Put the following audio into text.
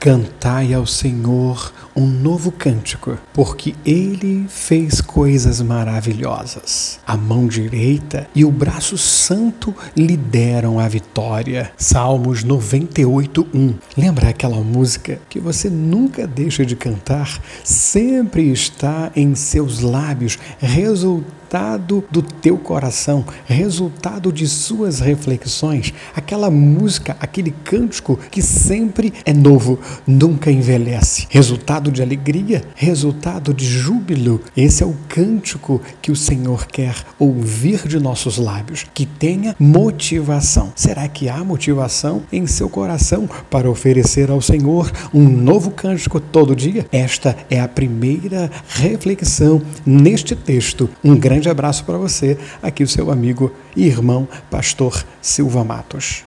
Cantai ao Senhor um novo cântico, porque ele fez coisas maravilhosas. A mão direita e o braço santo lhe deram a vitória. Salmos 98:1. Lembra aquela música que você nunca deixa de cantar, sempre está em seus lábios, resultado do teu coração, resultado de suas reflexões, aquela música, aquele cântico que sempre é novo, nunca envelhece. Resultado de alegria, resultado de júbilo. Esse é o cântico que o Senhor quer ouvir de nossos lábios, que tenha motivação. Será que há motivação em seu coração para oferecer ao Senhor um novo cântico todo dia? Esta é a primeira reflexão neste texto. Um grande abraço para você, aqui o seu amigo e irmão, pastor Silva Matos.